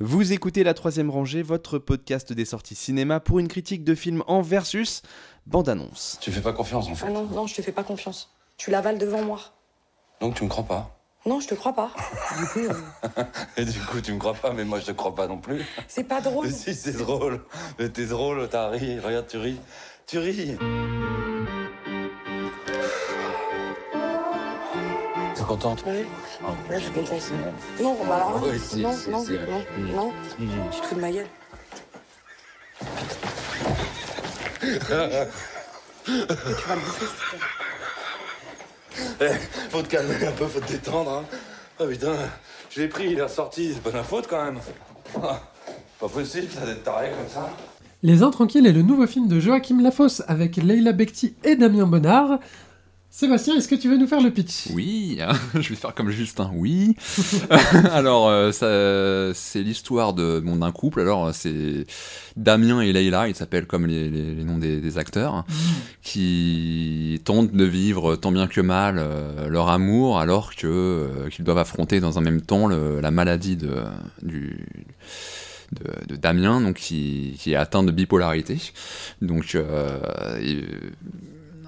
Vous écoutez La Troisième Rangée, votre podcast des sorties cinéma pour une critique de film en versus bande-annonce. Tu fais pas confiance en fait Ah non, non, je te fais pas confiance. Tu l'avales devant moi. Donc tu me crois pas Non, je te crois pas. Du coup, euh, Et du coup tu me crois pas, mais moi je te crois pas non plus. c'est pas drôle. Mais si c'est drôle, mais t'es drôle, t'as ri, regarde tu ris, tu ris. T'es contente Ouais. Ouais, je suis contente. Non, bah alors non. Oui, si, non, si, non, si. non, non. Tu te fous de ma gueule. tu vas me bouffer, s'il te plaît. Eh, faut te calmer un peu, faut te détendre. Hein. Oh putain, je l'ai pris, il est ressorti, c'est pas ma faute quand même. Ah, pas possible ça d'être taré comme ça. Les Intranquilles est le nouveau film de Joachim Lafosse avec Leila Bekti et Damien Bonnard. Sébastien, est-ce que tu veux nous faire le pitch? Oui, je vais faire comme Justin, oui. alors, euh, c'est l'histoire bon, d'un couple. Alors, c'est Damien et Leïla, ils s'appellent comme les, les- les noms des, des acteurs, qui tentent de vivre tant bien que mal euh, leur amour, alors que euh, qu'ils doivent affronter dans un même temps le- la maladie de, du, de, de Damien, donc qui, qui est atteint de bipolarité. Donc, euh, et,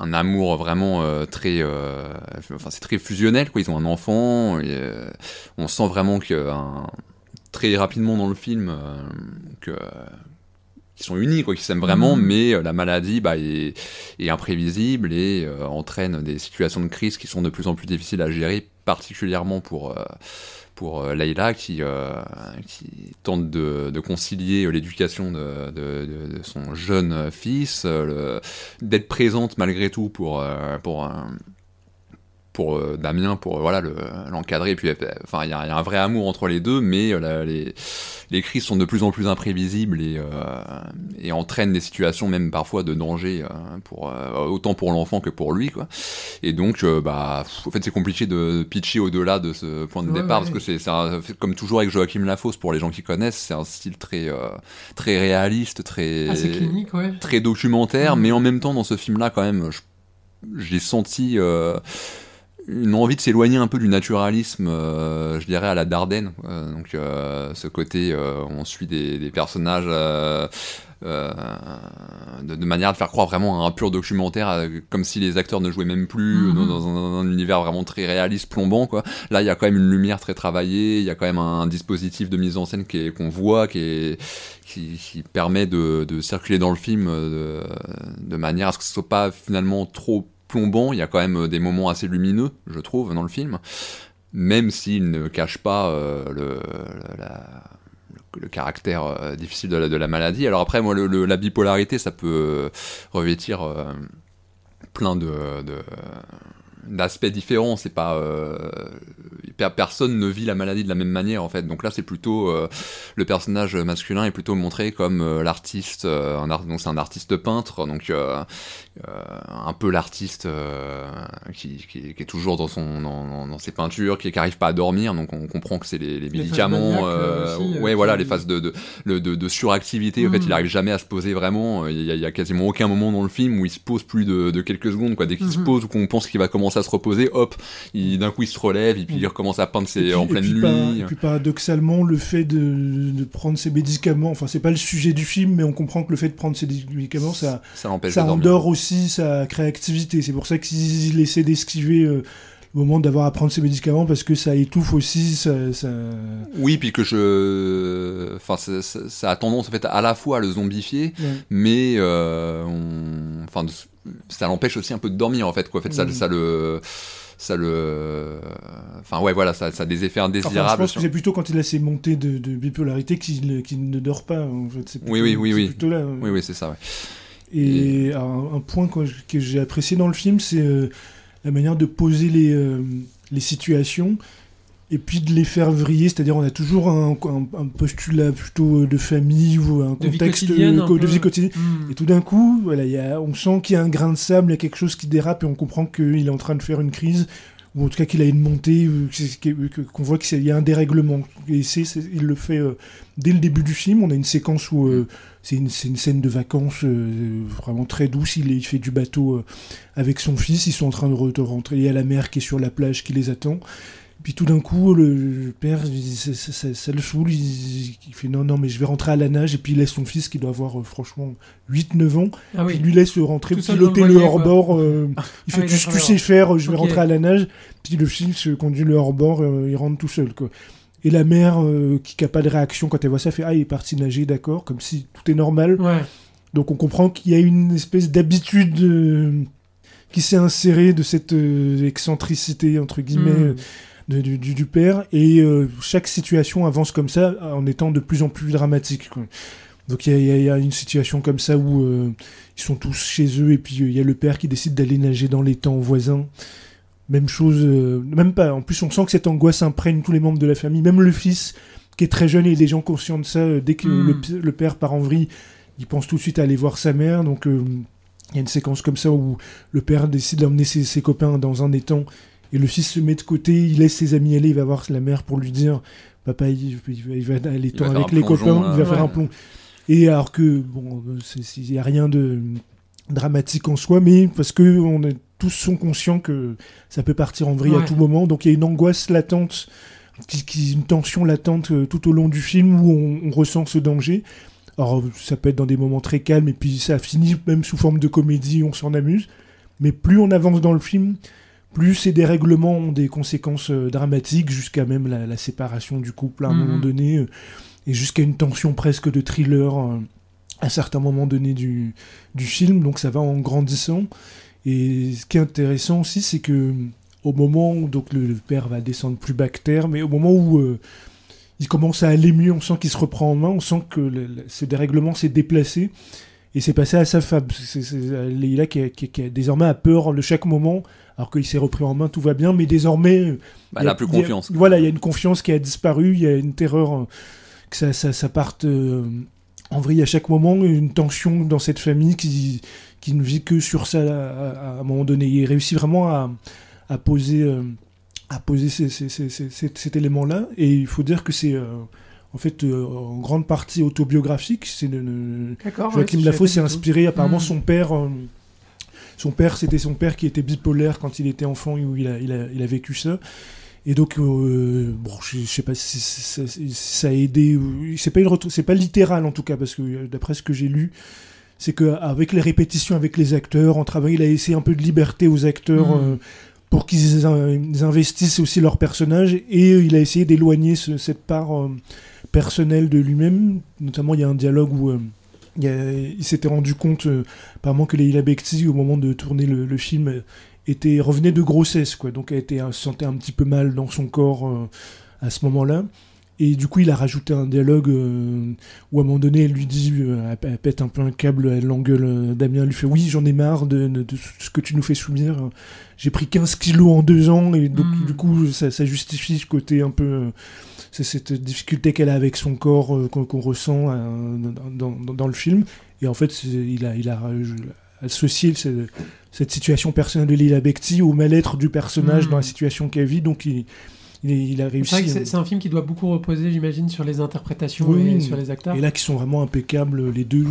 un amour vraiment euh, très euh, enfin c'est très fusionnel quoi. Ils ont un enfant euh, on sent vraiment que très rapidement dans le film que sont unis quoi qu'ils s'aiment vraiment Mhm. mais euh, la maladie bah, est, est imprévisible et euh, entraîne des situations de crise qui sont de plus en plus difficiles à gérer particulièrement pour euh, pour euh, Leïla qui, qui tente de, de concilier l'éducation de, de- de- de son jeune fils, d'être présente malgré tout pour, pour, euh, pour euh, Damien, pour euh, voilà le- l'encadrer. Et puis, euh, enfin, il y, a il y a un vrai amour entre les deux, mais la- les, les crises sont de plus en plus imprévisibles et, euh, et entraînent des situations même parfois de danger pour euh, autant pour l'enfant que pour lui, quoi. Et donc, euh, bah, en fait, c'est compliqué de pitcher au-delà de ce point de Ouais, départ ouais. parce que c'est comme toujours avec Joachim Lafosse pour les gens qui connaissent, c'est un style très très réaliste, très Assez clinique, ouais. très documentaire, Mhm. mais en même temps dans ce film-là quand même, j'ai senti une envie de s'éloigner un peu du naturalisme, euh, je dirais à la Dardenne. Euh, donc euh, ce côté, on suit des, des personnages. de, de manière à te faire croire vraiment à un pur documentaire, comme si les acteurs ne jouaient même plus Mhm. dans, dans un, un univers vraiment très réaliste, plombant. Quoi. Là, il y a quand même une lumière très travaillée, il y a quand même un, dispositif de mise en scène qu'on voit, qui, est, qui, qui permet de, de circuler dans le film de, de manière à ce que ce soit pas finalement trop plombant. Il y a quand même euh, des moments assez lumineux, je trouve, dans le film, même s'il ne cache pas euh, le, caractère euh, difficile de la, maladie. Alors après, moi, la bipolarité, ça peut revêtir plein de- d'aspects différents. C'est pas euh, per- personne ne vit la maladie de la même manière en fait. Donc là, c'est plutôt euh, le personnage masculin est plutôt montré comme euh, l'artiste. art- donc c'est un artiste peintre. Donc un peu l'artiste qui, qui- qui est toujours dans son dans, dans- dans ses peintures, qui n'arrive pas à dormir. Donc on comprend que c'est les, médicaments. aussi, ouais, voilà, les phases de, de, le- de, de suractivité. En fait, il arrive jamais à se poser vraiment. Il y, a, il y a quasiment aucun moment dans le film où il se pose plus de, quelques secondes. Quoi. Dès qu'il se Mhm. pose ou qu'on pense qu'il va commencer à se reposer, hop, il- d'un coup il se relève et puis il recommence à peindre ses, puis- en et pleine puis nuit. et puis paradoxalement, le fait de, de prendre ces médicaments, enfin c'est pas le sujet du film, mais on comprend que le fait de prendre ces médicaments, ça, ça l'empêche ça endort aussi sa créativité. C'est pour ça qu'il essaie d'esquiver euh, le moment d'avoir à prendre ces médicaments parce que ça étouffe aussi. Ça, ça- Oui, puis que je. Enfin, ça, a tendance en fait à la fois à le zombifier, Ouais. mais euh, on- enfin, ça l'empêche aussi un peu de dormir en fait. Quoi. En fait, ça, ça le. Ça le. Enfin, ouais, voilà, ça, ça a des effets Enfin, je indésirables. pense que c'est plutôt quand il a ces montées de, de bipolarité qu'il qu'il ne dort pas. En fait. C'est Oui, oui, oui, c'est oui. plutôt là. Oui, oui, c'est ça, ouais. Et un, un point que, que j'ai apprécié dans le film, c'est euh, la manière de poser les, euh, les situations et puis de les faire vriller. C'est-à-dire, on a toujours un, un- un postulat plutôt euh, de famille ou un De vie contexte quotidienne, euh, de vie quotidienne. Hmm. Et tout d'un coup, voilà, il y a, on sent qu'il y a un grain de sable, il y a quelque chose qui dérape et on comprend qu'il est en train de faire une crise. Ou en tout cas qu'il a une montée, qu'on voit qu'il y a un dérèglement. Et il le fait euh, dès le début du film. On a une séquence où euh, c'est, une, scène de vacances euh, vraiment très douce. Il, fait du bateau avec son fils. Ils sont en train de rentrer. Il y a la mère qui est sur la plage qui les attend. Puis tout d'un coup, le père, ça, ça- ça- ça le saoule, il, il fait non, non, mais je vais rentrer à la nage, et puis il laisse son fils qui doit avoir euh, franchement 8-9 ans, Ah oui. il lui laisse rentrer, Tout piloter le hors-bord. euh, il Ah fait oui, tu, tu sais faire, je vais rentrer à la nage, puis le fils euh, conduit le hors-bord, euh, il rentre tout seul. Quoi. Et la mère, euh, qui n'a pas de réaction quand elle voit ça, fait Ah, il est parti nager, d'accord, comme si tout est normal. Ouais. Donc on comprend qu'il y a une espèce d'habitude euh, qui s'est insérée de cette euh, excentricité, entre guillemets, Hmm. De- du, père. Et euh, chaque situation avance comme ça en étant de plus en plus dramatique. quoi. Donc il y a- y, y une situation comme ça où euh, ils sont tous chez eux et puis euh, il y a le père qui décide d'aller nager dans l'étang voisin. Même chose, euh, même pas. En plus, on sent que cette angoisse imprègne tous les membres de la famille, même le fils qui est très jeune et les gens conscients de ça. euh, dès que Hmm. le, père part en vrille, il pense tout de suite à aller voir sa mère. Donc euh, il y a une séquence comme ça où le père décide d'emmener ses, ses copains dans un étang et le fils se met de côté, il laisse ses amis aller, il va voir la mère pour lui dire Papa, il, il va, il va à l'étang faire avec les plongeon, copains, là. il va faire un plomb. Et alors que, bon, il n'y a rien de dramatique en soi, mais parce que on est, tous sont conscients que ça peut partir en vrille à tout moment, donc il y a une angoisse latente, qui, qui- une tension latente euh, tout au long du film où on, on ressent ce danger. Alors ça peut être dans des moments très calmes, et puis ça finit même sous forme de comédie, on s'en amuse. Mais plus on avance dans le film, plus ces dérèglements ont des conséquences euh, dramatiques, jusqu'à même la, la séparation du couple à un Mhm. moment donné, euh, et jusqu'à une tension presque de thriller euh, à certains moments donnés du, du film. Donc ça va en grandissant. Et ce qui est intéressant aussi, c'est que au moment où donc, le, le père va descendre plus bas que terre, mais au moment où euh, il commence à aller mieux, on sent qu'il se reprend en main, on sent que le- le- ce dérèglement s'est déplacé. Et c'est passé à sa femme. C'est c'est- c'est Leïla qui, a- qui, qui a désormais a peur de chaque moment, alors qu'il s'est repris en main, tout va bien, mais désormais. Bah, il y elle a- a plus a- confiance. voilà, il y a une confiance qui a disparu, il y a une terreur euh, que ça, ça, ça parte euh, en vrille à chaque moment, une tension dans cette famille qui, qui ne vit que sur ça à, à- à un moment donné. Il réussit vraiment à, à poser, euh, à poser ces- ces- ces- ces- cet, cet élément-là, et il faut dire que c'est euh, en fait euh, en grande partie autobiographique. C'est. Joachim ouais, Lafaux je s'est inspiré, apparemment Mm. son père. euh, son père, c'était son père qui était bipolaire quand il était enfant et où il a, il a, il a vécu ça. Et donc, euh, bon, je, je sais pas si, ça a aidé. C'est pas, une c'est pas littéral en tout cas, parce que d'après ce que j'ai lu, c'est qu'avec les répétitions avec les acteurs, en travaillant, il a laissé un peu de liberté aux acteurs Mm. euh, pour qu'ils in- ils investissent aussi leur personnage. Et il a essayé d'éloigner ce- cette part euh, personnelle de lui-même. Notamment, il y a un dialogue où. euh, il, y a- il s'était rendu compte, euh, apparemment, que Leila Bekti, au moment de tourner le, le film, euh, était, revenait de grossesse, quoi. Donc elle était, elle se sentait un petit peu mal dans son corps à ce moment-là. Et du coup, il a rajouté un dialogue euh, où à un moment donné, elle lui dit, euh, elle, pète un peu un câble, elle l'engueule. euh, Damien lui fait Oui, j'en ai marre de, de- de ce que tu nous fais subir. J'ai pris 15 kilos en deux ans, et donc Mm. du coup, ça, ça justifie ce côté un peu. C'est cette difficulté qu'elle a avec son corps euh, qu'on ressent euh, dans, dans- dans le film. Et en fait, il a, il a associé ce- cette situation personnelle de Lila Bekti au mal-être du personnage Mm. dans la situation qu'elle vit. Donc, il, il, il a C'est réussi. vrai que c'est un film qui doit beaucoup reposer, j'imagine, sur les interprétations Oui, et oui. sur les acteurs. Et là, qui sont vraiment impeccables, les deux, le-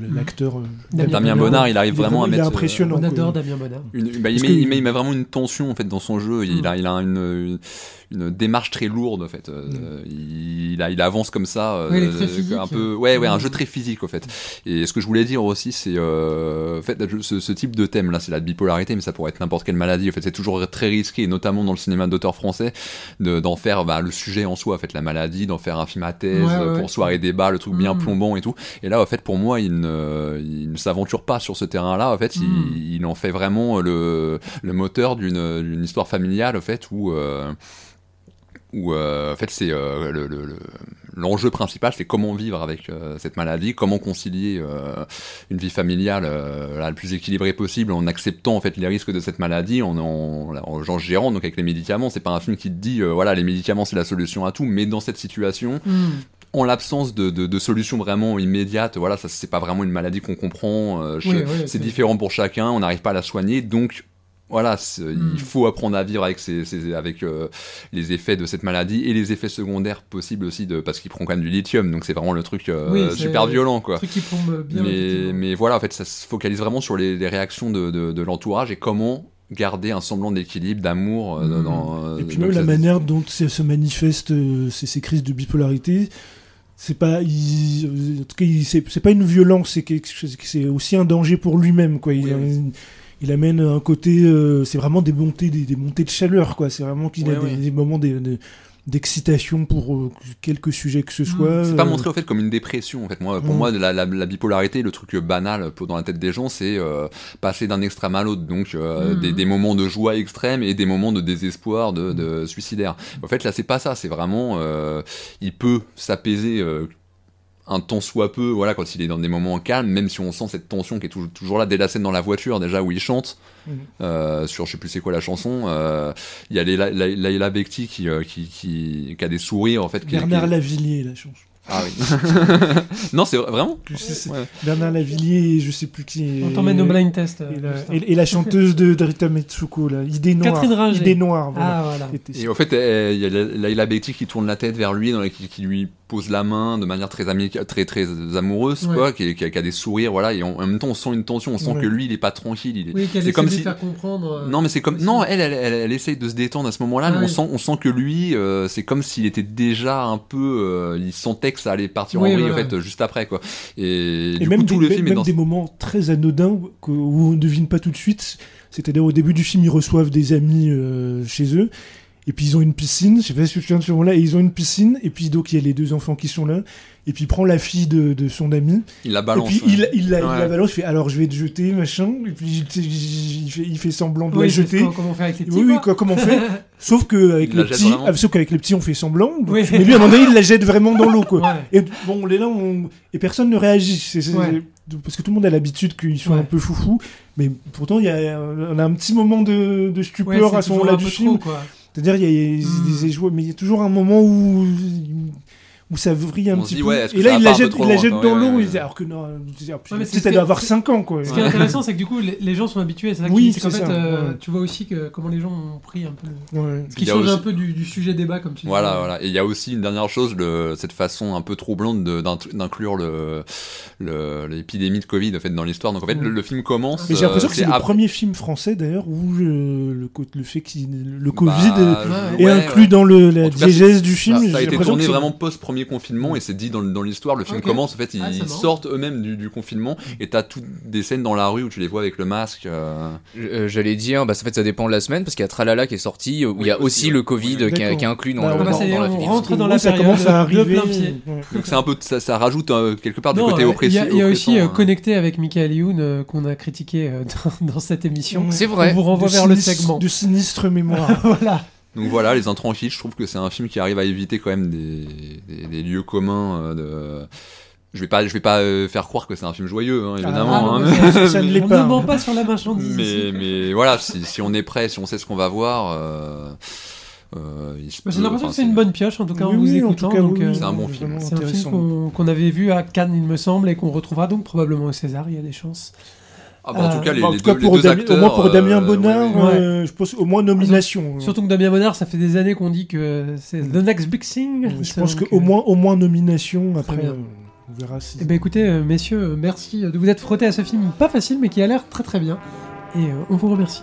le- Mm. l'acteur. euh, Damien Damien Bonnard, Bonnard, il arrive vraiment à il est mettre. impressionnant. On quoi. adore Damien Bonnard. Une- bah, il, met, que- il, met, il met vraiment une tension en fait dans son jeu. Il Mm. a, il a une, une, une démarche très lourde en fait. Euh, il, a, il avance comme ça, euh, Oui, un peu. Ouais, ouais, un Mm. jeu très physique en fait. Et ce que je voulais dire aussi, c'est euh, en fait ce, ce type de thème là, c'est la bipolarité, mais ça pourrait être n'importe quelle maladie. En fait, c'est toujours très risqué, et notamment dans le cinéma d'auteur français, de- d'en faire bah, le sujet en soi, en fait, la maladie, d'en faire un film à thèse Ouais, ouais, ouais. pour soirée débat, le truc bien Mm. plombant et tout. Et là, en fait, pour moi, il ne, s'aventure pas sur ce terrain-là. En fait, Mm. il, il en fait vraiment le, le moteur d'une d'une histoire familiale, en fait, où, euh, où euh, en fait, c'est euh, le- le- le- l'enjeu principal, c'est comment vivre avec euh, cette maladie, comment concilier une vie familiale la plus équilibrée possible en acceptant en fait les risques de cette maladie, en, en, en, en gérant donc avec les médicaments. C'est pas un film qui te dit voilà les médicaments c'est la solution à tout, mais dans cette situation, Mm. en l'absence de, de, de solution vraiment immédiate, voilà, ça c'est pas vraiment une maladie qu'on comprend, Oui, oui, c'est- différent pour chacun, on n'arrive pas à la soigner, donc voilà, il faut apprendre à vivre avec, euh, les effets de cette maladie et les effets secondaires possibles aussi, de, parce qu'il prend quand même du lithium, donc c'est vraiment le truc euh, Oui, super violent quoi. Un truc qui plombe bien. Mais, voilà, en fait, ça se focalise vraiment sur les, les réactions de, de, de l'entourage et comment garder un semblant d'équilibre, d'amour euh, Mhm. dans. Et puis même la ça- manière dont se euh, ces, ces crises de bipolarité, c'est pas, il- en tout cas, il- c'est pas une violence, c'est c'est aussi un danger pour lui-même, quoi. Il, Oui, oui. Il- amène un côté, euh, c'est vraiment des montées, des, des montées de chaleur, quoi. C'est vraiment qu'il a des, moments de- de- d'excitation pour euh, quelques sujets que ce Mhm. soit. C'est pas euh, montré au fait comme une dépression en fait. Moi, pour Mm. moi, la, la- la bipolarité, le truc banal pour- dans la tête des gens, c'est euh, passer d'un extrême à l'autre. Donc euh, Mm. des, des moments de joie extrême et des moments de désespoir, de, de suicidaire. En fait, là, c'est pas ça. C'est vraiment, euh, il peut s'apaiser. Un temps soit peu, voilà, quand il est dans des moments calmes, même si on sent cette tension qui est toujours, toujours là dès la scène dans la voiture, déjà où il chante, Mhm. euh, sur je sais plus c'est quoi la chanson, euh, il y a Leila, Bekti qui, euh, qui, qui, qui a des sourires en fait. Bernard Lavillier, la chanson. Ah oui. non, c'est vrai- vraiment Je sais- c'est Ouais. Bernard Lavillier, et je sais plus qui. On t'emmène au blind test. Et la, Justin. et- et la chanteuse de Rita Mitsuko, là, Idée Noire. Catherine Ringer. Idée Noire, voilà. Ah, voilà. Et en fait, il y a Laila Bekti qui tourne la tête vers lui, dans la- qui, qui lui pose la main de manière très amica- très très amoureuse, Ouais. quoi, qui, qui a, qui a des sourires, voilà. Et en, en même temps, on sent une tension, on sent Ouais. que lui, il est pas tranquille. Il est... Oui, qu'elle C'est essaie comme de si- faire comprendre. euh, Non, mais c'est comme non, elle, elle, elle, elle essaye de se détendre à ce moment-là, Ah mais on sent, on sent que lui, euh, c'est comme s'il était déjà un peu, euh, il sentait que ça allait partir Oui, en vrille ouais, en fait juste après quoi. Et, Et du même, coup, tout des, le film est même dans des moments très anodins où on ne devine pas tout de suite. C'est-à-dire au début du film, ils reçoivent des amis euh, chez eux. Et puis ils ont une piscine, je sais pas si tu te souviens de ce moment-là, et ils ont une piscine, et puis donc il y a les deux enfants qui sont là, et puis il prend la fille de, de son ami, il la et balance. puis ouais. il, il, la, il la balance, il fait alors je vais te jeter, machin, et puis il, il fait, il fait semblant de Oui, la jeter. Comment on fait avec les petits Oui, oui, quoi. comment on fait Sauf qu'avec les petits, ah, sauf qu'avec les petits, on fait semblant. donc- Oui. Mais lui, à un moment donné, il la jette vraiment dans l'eau, quoi. Ouais. Et bon, on est là, on... et personne ne réagit. C'est- c'est- Ouais. Parce que tout le monde a l'habitude qu'ils soient Ouais. un peu foufou. Mais pourtant, il y a, on a un petit moment de, stupeur à ce moment-là du film. trop, quoi. C'est-à-dire, il y a, il y a Mm. des jouets, mais il y a toujours un moment où, où ça vrille un On petit dit, peu. ouais, que et là, il la jette, trop il la jette dans ouais, l'eau. ouais. Alors que non, c'est peut-être elle que- doit avoir 5 ans, quoi. Ce qui est intéressant, c'est que du coup, les, les gens sont habitués. C'est ça Oui, c'est qu'en fait, ça, euh, ouais. tu vois aussi que comment les gens ont pris un peu. Ouais. Ce qui change un peu du, du sujet débat, comme tu Voilà, dis. voilà. Et il y a aussi une dernière chose, le, cette façon un peu troublante d'inclure le, le- l'épidémie de Covid en fait, dans l'histoire. Donc en fait, le, film commence. Mais j'ai l'impression euh, que c'est le premier film français d'ailleurs où euh, le, fait qu'il le Bah, Covid euh, ouais, est inclus dans le, la diégèse du film. ça a été tourné que c'est- post-premier confinement et c'est dit dans, dans l'histoire. Le film commence, en fait, ils, Ah, ils sortent eux-mêmes du, du confinement et t'as toutes des scènes dans la rue où tu les vois avec le masque. euh, Euh, J'allais dire, bah, en fait, ça dépend de la semaine parce qu'il y a Tralala qui est sorti, où il y a aussi aussi, le. Covid qui, est, D'accord. qui est inclus dans, Bah, le, on dans, va- dans c'est- la on fiction. rentre dans la ça période commence à arriver. plein pied. Ouais. Donc c'est un peu ça, ça rajoute euh, quelque part du Non, côté euh, il y oppressif. a, il y a aussi hein. connecté avec Michael Youn qu'on a critiqué dans, dans cette émission. C'est On vrai. vous renvoie vers le segment. De sinistre mémoire. voilà. Donc voilà, Les Intranquilles, je trouve que c'est un film qui arrive à éviter quand même des, des- des lieux communs. euh, de... Je vais pas, je vais pas euh, faire croire que c'est un film joyeux, hein, évidemment. Ah, hein, non, ça- ça ne l'est on pas. ne ment pas sur la marchandise. mais, voilà, si, si on est prêt, si on sait ce qu'on va voir, euh, euh, Bah, J'ai l'impression que c'est une bonne pioche, en tout cas, Oui, en vous oui, en écoutant. euh, C'est un bon film. C'est un film qu'on avait vu à Cannes, il me semble, et qu'on retrouvera donc probablement au César. Il y a des chances. Ah bah, en tout Euh, cas, les, Enfin, en les tout cas, deux, les pour deux Damien- acteurs. au moins pour Damien euh, Bonnard, ouais, ouais. euh, je pense au moins nomination. Surtout que Damien Bonnard, ça fait des années qu'on dit que c'est the next big thing. je pense qu'au euh, moins, au moins nomination. Après, bien. euh, on verra si. Eh ben écoutez, euh, messieurs, euh, merci de vous être frottés à ce film pas facile, mais qui a l'air très très bien. Et euh, on vous remercie.